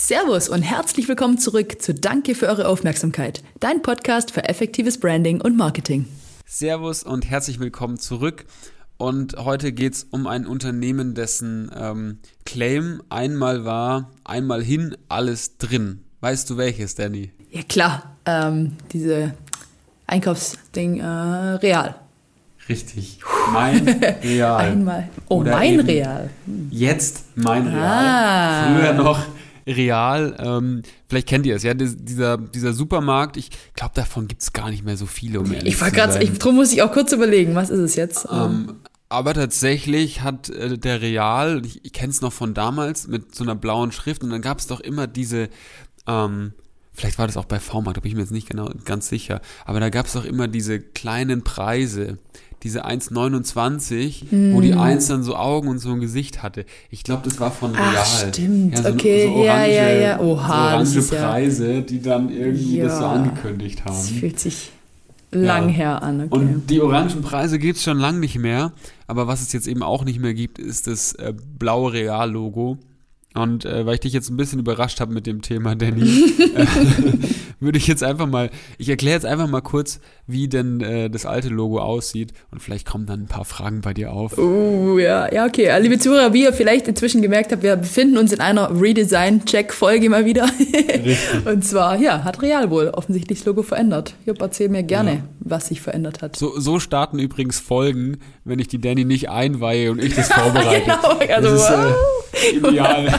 Servus und herzlich willkommen zurück zu Danke für eure Aufmerksamkeit, dein Podcast für effektives Branding und Marketing. Servus und herzlich willkommen zurück. Und heute geht es um ein Unternehmen, dessen ähm, Claim einmal war, einmal hin, alles drin. Weißt du welches, Danny? Ja klar, ähm, diese Einkaufsding äh, Real. Richtig. Mein Real. Einmal. Oh, Oder mein Real. Jetzt mein Real. Ah. Früher noch Real. Ähm, vielleicht kennt ihr es, ja, dieser, dieser Supermarkt. Ich glaube, davon gibt es gar nicht mehr so viele, um Ich war gerade, drum muss ich auch kurz überlegen, was ist es jetzt? Ähm, aber tatsächlich hat äh, der Real, ich, ich kenne es noch von damals, mit so einer blauen Schrift und dann gab es doch immer diese, ähm, vielleicht war das auch bei V-Markt, da bin ich mir jetzt nicht genau ganz sicher, aber da gab es doch immer diese kleinen Preise, diese 1,29, wo die 1 dann so Augen und so ein Gesicht hatte. Ich glaube, das war von Real. Ach, stimmt. so, Okay, so ja, orange, ja, ja. Oha, so orange das ist ja- Preise, die dann irgendwie das so Ja. angekündigt haben. Das fühlt sich lang Ja. her an, okay. Und die orangen Preise gibt es schon lange nicht mehr. Aber was es jetzt eben auch nicht mehr gibt, ist das äh, blaue Real-Logo. Und äh, weil ich dich jetzt ein bisschen überrascht habe mit dem Thema, Danny, äh, würde ich jetzt einfach mal, ich erkläre jetzt einfach mal kurz, wie denn äh, das alte Logo aussieht. Und vielleicht kommen dann ein paar Fragen bei dir auf. Oh, ja, ja, okay. Äh, Liebe Zuhörer, wie ihr vielleicht inzwischen gemerkt habt, wir befinden uns in einer Redesign-Check-Folge mal wieder. Und zwar, ja, hat Real wohl offensichtlich das Logo verändert. Jupp, erzähl mir gerne, Ja. Was sich verändert hat. So, so starten übrigens Folgen, wenn ich die Danny nicht einweihe und ich das vorbereite. genau, also, das ist äh, ideal.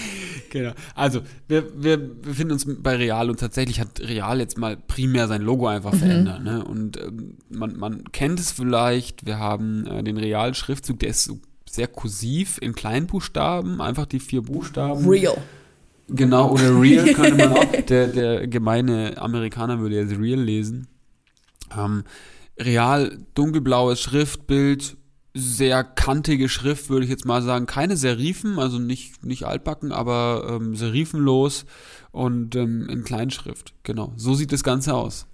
genau. Also, wir, wir befinden uns bei Real und tatsächlich hat Real jetzt mal primär sein Logo einfach verändert. Ne? Und ähm, man, man kennt es vielleicht, wir haben äh, den Real-Schriftzug, der ist so sehr kursiv in Kleinbuchstaben, einfach die vier Buchstaben. Real. Genau, oder Real könnte man auch. Der, der gemeine Amerikaner würde jetzt Real lesen. Ähm, real, dunkelblaues Schriftbild, sehr kantige Schrift, würde ich jetzt mal sagen. Keine Serifen, also nicht, nicht altbacken, aber ähm, serifenlos und ähm, in Kleinschrift. Genau, so sieht das Ganze aus.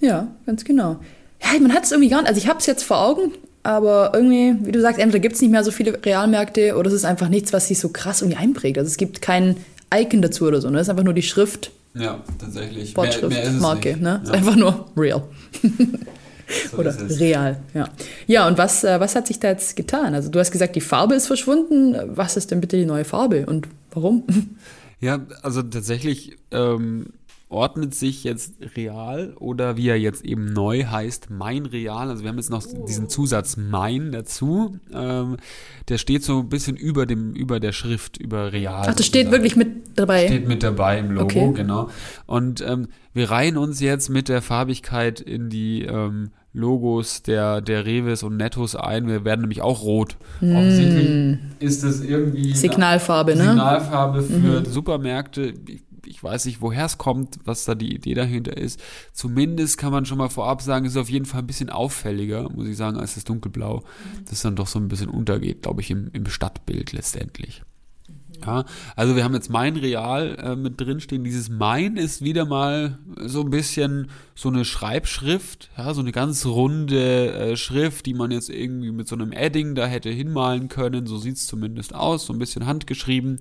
Ja, ganz genau. Ja, man hat es irgendwie gar nicht, also ich habe es jetzt vor Augen, aber irgendwie, wie du sagst, entweder gibt es nicht mehr so viele Realmärkte oder es ist einfach nichts, was sich so krass irgendwie einprägt. Also es gibt kein Icon dazu oder so, ne? Es ist einfach nur die Schrift, Ja, tatsächlich. Wortschrift, Marke, ne? Es ist einfach nur real oder real, ja. Ja, und was, äh, was hat sich da jetzt getan? Also du hast gesagt, die Farbe ist verschwunden. Was ist denn bitte die neue Farbe und warum? Ja, also tatsächlich ähm, ordnet sich jetzt Real oder wie er jetzt eben neu heißt, Mein Real. Also wir haben jetzt noch diesen Zusatz Mein dazu. Ähm, der steht so ein bisschen über dem, über der Schrift, über Real. Ach, das steht sozusagen. wirklich mit dabei. Steht mit dabei im Logo, Okay. genau. Und ähm, wir reihen uns jetzt mit der Farbigkeit in die ähm, Logos der, der Reves und Nettos ein. Wir werden nämlich auch rot. Offensichtlich ist das irgendwie Signalfarbe, ne? Signalfarbe für Supermärkte. Ich, ich weiß nicht, woher es kommt, was da die Idee dahinter ist. Zumindest kann man schon mal vorab sagen, es ist auf jeden Fall ein bisschen auffälliger, muss ich sagen, als das dunkelblau, das dann doch so ein bisschen untergeht, glaube ich, im, im Stadtbild letztendlich. Ja, also wir haben jetzt mein Real äh, mit drinstehen. Dieses Mein ist wieder mal so ein bisschen so eine Schreibschrift, ja, so eine ganz runde äh, Schrift, die man jetzt irgendwie mit so einem Edding da hätte hinmalen können. So sieht's zumindest aus, so ein bisschen handgeschrieben.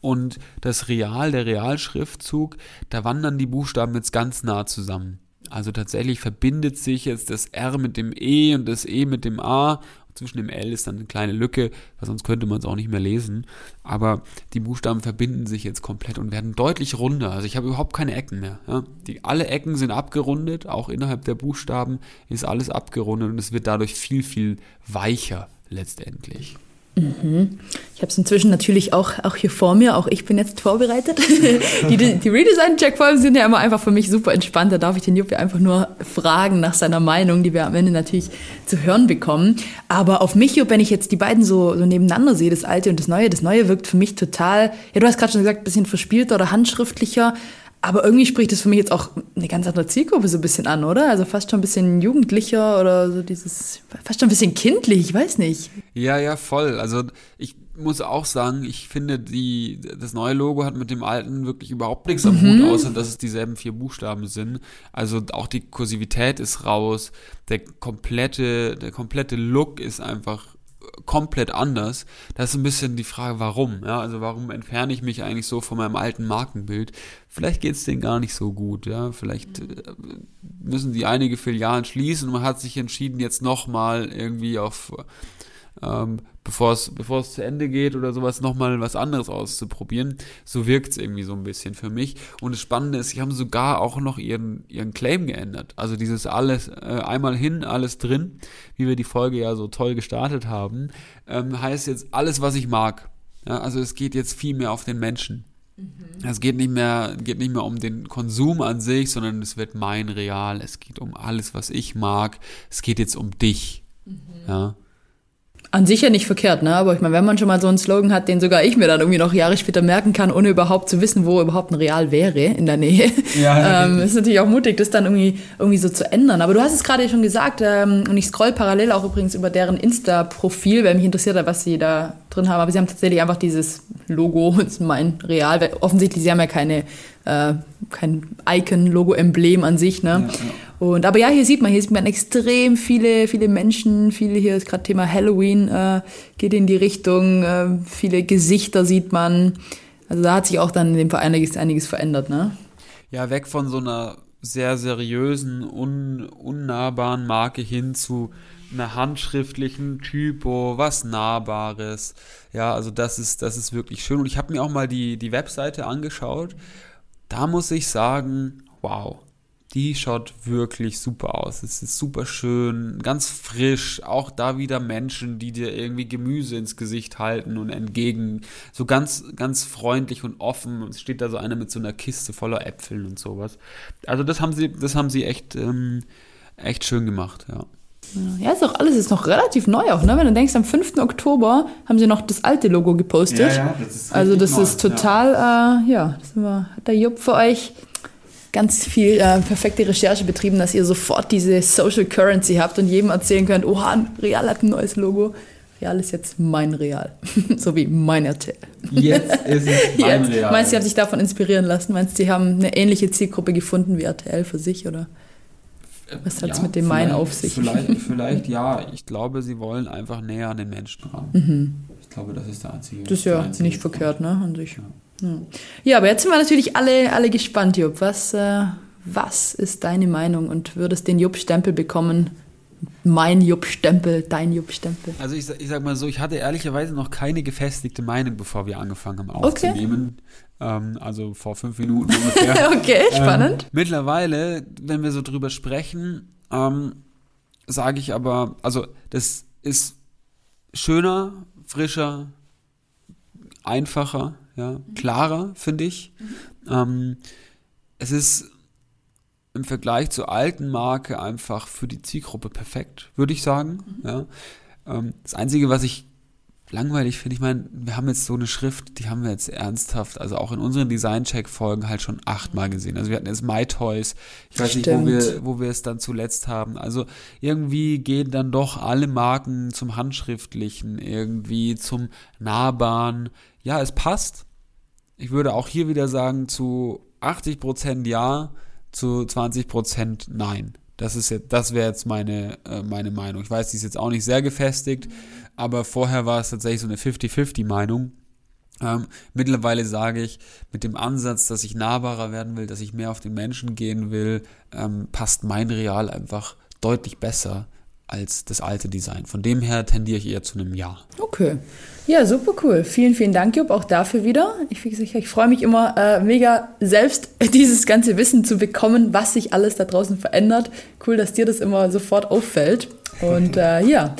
Und das Real, der Realschriftzug, da wandern die Buchstaben jetzt ganz nah zusammen. Also tatsächlich verbindet sich jetzt das R mit dem E und das E mit dem A. Zwischen dem L ist dann eine kleine Lücke, weil sonst könnte man es auch nicht mehr lesen. Aber die Buchstaben verbinden sich jetzt komplett und werden deutlich runder. Also ich habe überhaupt keine Ecken mehr. Ja? Die, alle Ecken sind abgerundet, auch innerhalb der Buchstaben ist alles abgerundet und es wird dadurch viel, viel weicher letztendlich. Ich habe es inzwischen natürlich auch, auch hier vor mir, auch ich bin jetzt vorbereitet. die die Redesign-Check-Folgen sind ja immer einfach für mich super entspannt. Da darf ich den Juppie einfach nur fragen nach seiner Meinung, die wir am Ende natürlich zu hören bekommen. Aber auf mich, Jupp, wenn ich jetzt die beiden so, so nebeneinander sehe, das Alte und das Neue, das Neue wirkt für mich total, ja, du hast gerade schon gesagt, bisschen verspielter oder handschriftlicher. Aber irgendwie spricht das für mich jetzt auch eine ganz andere Zielgruppe so ein bisschen an, oder? Also fast schon ein bisschen jugendlicher oder so dieses, fast schon ein bisschen kindlich, ich weiß nicht. Ja, ja, voll. Also ich muss auch sagen, ich finde, die, das neue Logo hat mit dem alten wirklich überhaupt nichts am Hut, außer dass es dieselben vier Buchstaben sind. Also auch die Kursivität ist raus. Der komplette, der komplette Look ist einfach komplett anders. Das ist ein bisschen die Frage, warum. Ja, also warum entferne ich mich eigentlich so von meinem alten Markenbild? Vielleicht geht es denen gar nicht so gut. Ja, vielleicht äh, müssen die einige Filialen schließen und man hat sich entschieden, jetzt nochmal irgendwie auf ähm, bevor es bevor es zu Ende geht oder sowas nochmal was anderes auszuprobieren. So wirkt es irgendwie so ein bisschen für mich. Und das Spannende ist, sie haben sogar auch noch ihren ihren Claim geändert. Also dieses alles äh, einmal hin, alles drin, wie wir die Folge ja so toll gestartet haben, ähm, heißt jetzt alles, was ich mag. Ja, also es geht jetzt viel mehr auf den Menschen. Mhm. Es geht nicht mehr, geht nicht mehr um den Konsum an sich, sondern es wird mein Real. Es geht um alles, was ich mag. Es geht jetzt um dich. Mhm. Ja. An sich ja nicht verkehrt, ne? Aber ich meine, wenn man schon mal so einen Slogan hat, den sogar ich mir dann irgendwie noch Jahre später merken kann, ohne überhaupt zu wissen, wo überhaupt ein Real wäre in der Nähe, ja, ähm, ist natürlich auch mutig, das dann irgendwie, irgendwie so zu ändern. Aber du hast es gerade schon gesagt, ähm, und ich scroll parallel auch übrigens über deren Insta-Profil, weil mich interessiert hat, was sie da drin haben. Aber sie haben tatsächlich einfach dieses Logo, das ist mein Real, weil offensichtlich, sie haben ja keine, äh, kein Icon, Logo, Emblem an sich, ne? Ja, ja. Und, aber ja, hier sieht man, hier sieht man extrem viele, viele Menschen, viele, hier ist gerade Thema Halloween, äh, geht in die Richtung, äh, viele Gesichter sieht man. Also da hat sich auch dann in dem Fall einiges, einiges verändert, ne? Ja, weg von so einer sehr seriösen, un, unnahbaren Marke hin zu einer handschriftlichen Typo, was Nahbares. Ja, also das ist, das ist wirklich schön. Und ich habe mir auch mal die, die Webseite angeschaut. Da muss ich sagen, wow die schaut wirklich super aus. Es ist super schön, ganz frisch. Auch da wieder Menschen, die dir irgendwie Gemüse ins Gesicht halten und entgegen. So ganz, ganz freundlich und offen. Es steht da so einer mit so einer Kiste voller Äpfeln und sowas. Also das haben sie, das haben sie echt, ähm, echt schön gemacht, ja. Ja, ist auch alles ist noch relativ neu auch, ne? Wenn du denkst, am 5. Oktober haben sie noch das alte Logo gepostet. Ja, ja, das ist also das neu, ist total, ja, äh, ja das wir, hat der Jupp für euch ganz viel äh, perfekte Recherche betrieben, dass ihr sofort diese Social Currency habt und jedem erzählen könnt, oha, Real hat ein neues Logo. Real ist jetzt mein Real. so wie mein RTL. Jetzt ist es mein jetzt. Real. Meinst du, sie haben sich davon inspirieren lassen? Meinst du, sie haben eine ähnliche Zielgruppe gefunden wie RTL für sich, oder? Was hat es ja, mit dem Main auf sich? Vielleicht, vielleicht ja. Ich glaube, sie wollen einfach näher an den Menschen ran. Mhm. Ich glaube, das ist der einzige. Das ist ja nicht verkehrt, ne? An sich. Ja. Ja, aber jetzt sind wir natürlich alle, alle gespannt, Jupp. Was, äh, was ist deine Meinung und würdest den Jupp-Stempel bekommen? Mein Jupp-Stempel, dein Jupp-Stempel. Also ich, ich sag mal so, ich hatte ehrlicherweise noch keine gefestigte Meinung, bevor wir angefangen haben aufzunehmen. Okay. Ähm, also vor fünf Minuten ungefähr. okay, ähm, spannend. Ähm, mittlerweile, wenn wir so drüber sprechen, ähm, sage ich aber, also das ist schöner, frischer, einfacher ja, klarer, finde ich. Mhm. Ähm, es ist im Vergleich zur alten Marke einfach für die Zielgruppe perfekt, würde ich sagen. Mhm. Ja. Ähm, das Einzige, was ich langweilig finde, ich meine, wir haben jetzt so eine Schrift, die haben wir jetzt ernsthaft, also auch in unseren Design-Check-Folgen halt schon achtmal gesehen. Also wir hatten jetzt My Toys, ich weiß Stimmt. nicht, wo wir, wo wir es dann zuletzt haben. Also irgendwie gehen dann doch alle Marken zum Handschriftlichen, irgendwie zum Nahbaren. Ja, es passt, ich würde auch hier wieder sagen, zu 80% ja, zu 20% nein. Das ist jetzt, das wäre jetzt meine, äh, meine Meinung. Ich weiß, die ist jetzt auch nicht sehr gefestigt, aber vorher war es tatsächlich so eine 50-50 Meinung. Ähm, mittlerweile sage ich, mit dem Ansatz, dass ich nahbarer werden will, dass ich mehr auf den Menschen gehen will, ähm, passt mein Real einfach deutlich besser als das alte Design. Von dem her tendiere ich eher zu einem Ja. Okay. Ja, super cool. Vielen, vielen Dank, Jupp, auch dafür wieder. Ich, ich, ich freue mich immer äh, mega selbst, dieses ganze Wissen zu bekommen, was sich alles da draußen verändert. Cool, dass dir das immer sofort auffällt. Und äh, ja,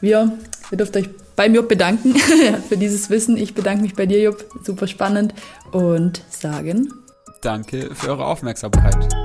wir, ihr dürft euch beim Jupp bedanken für dieses Wissen. Ich bedanke mich bei dir, Jupp. Super spannend. Und sagen. Danke für eure Aufmerksamkeit.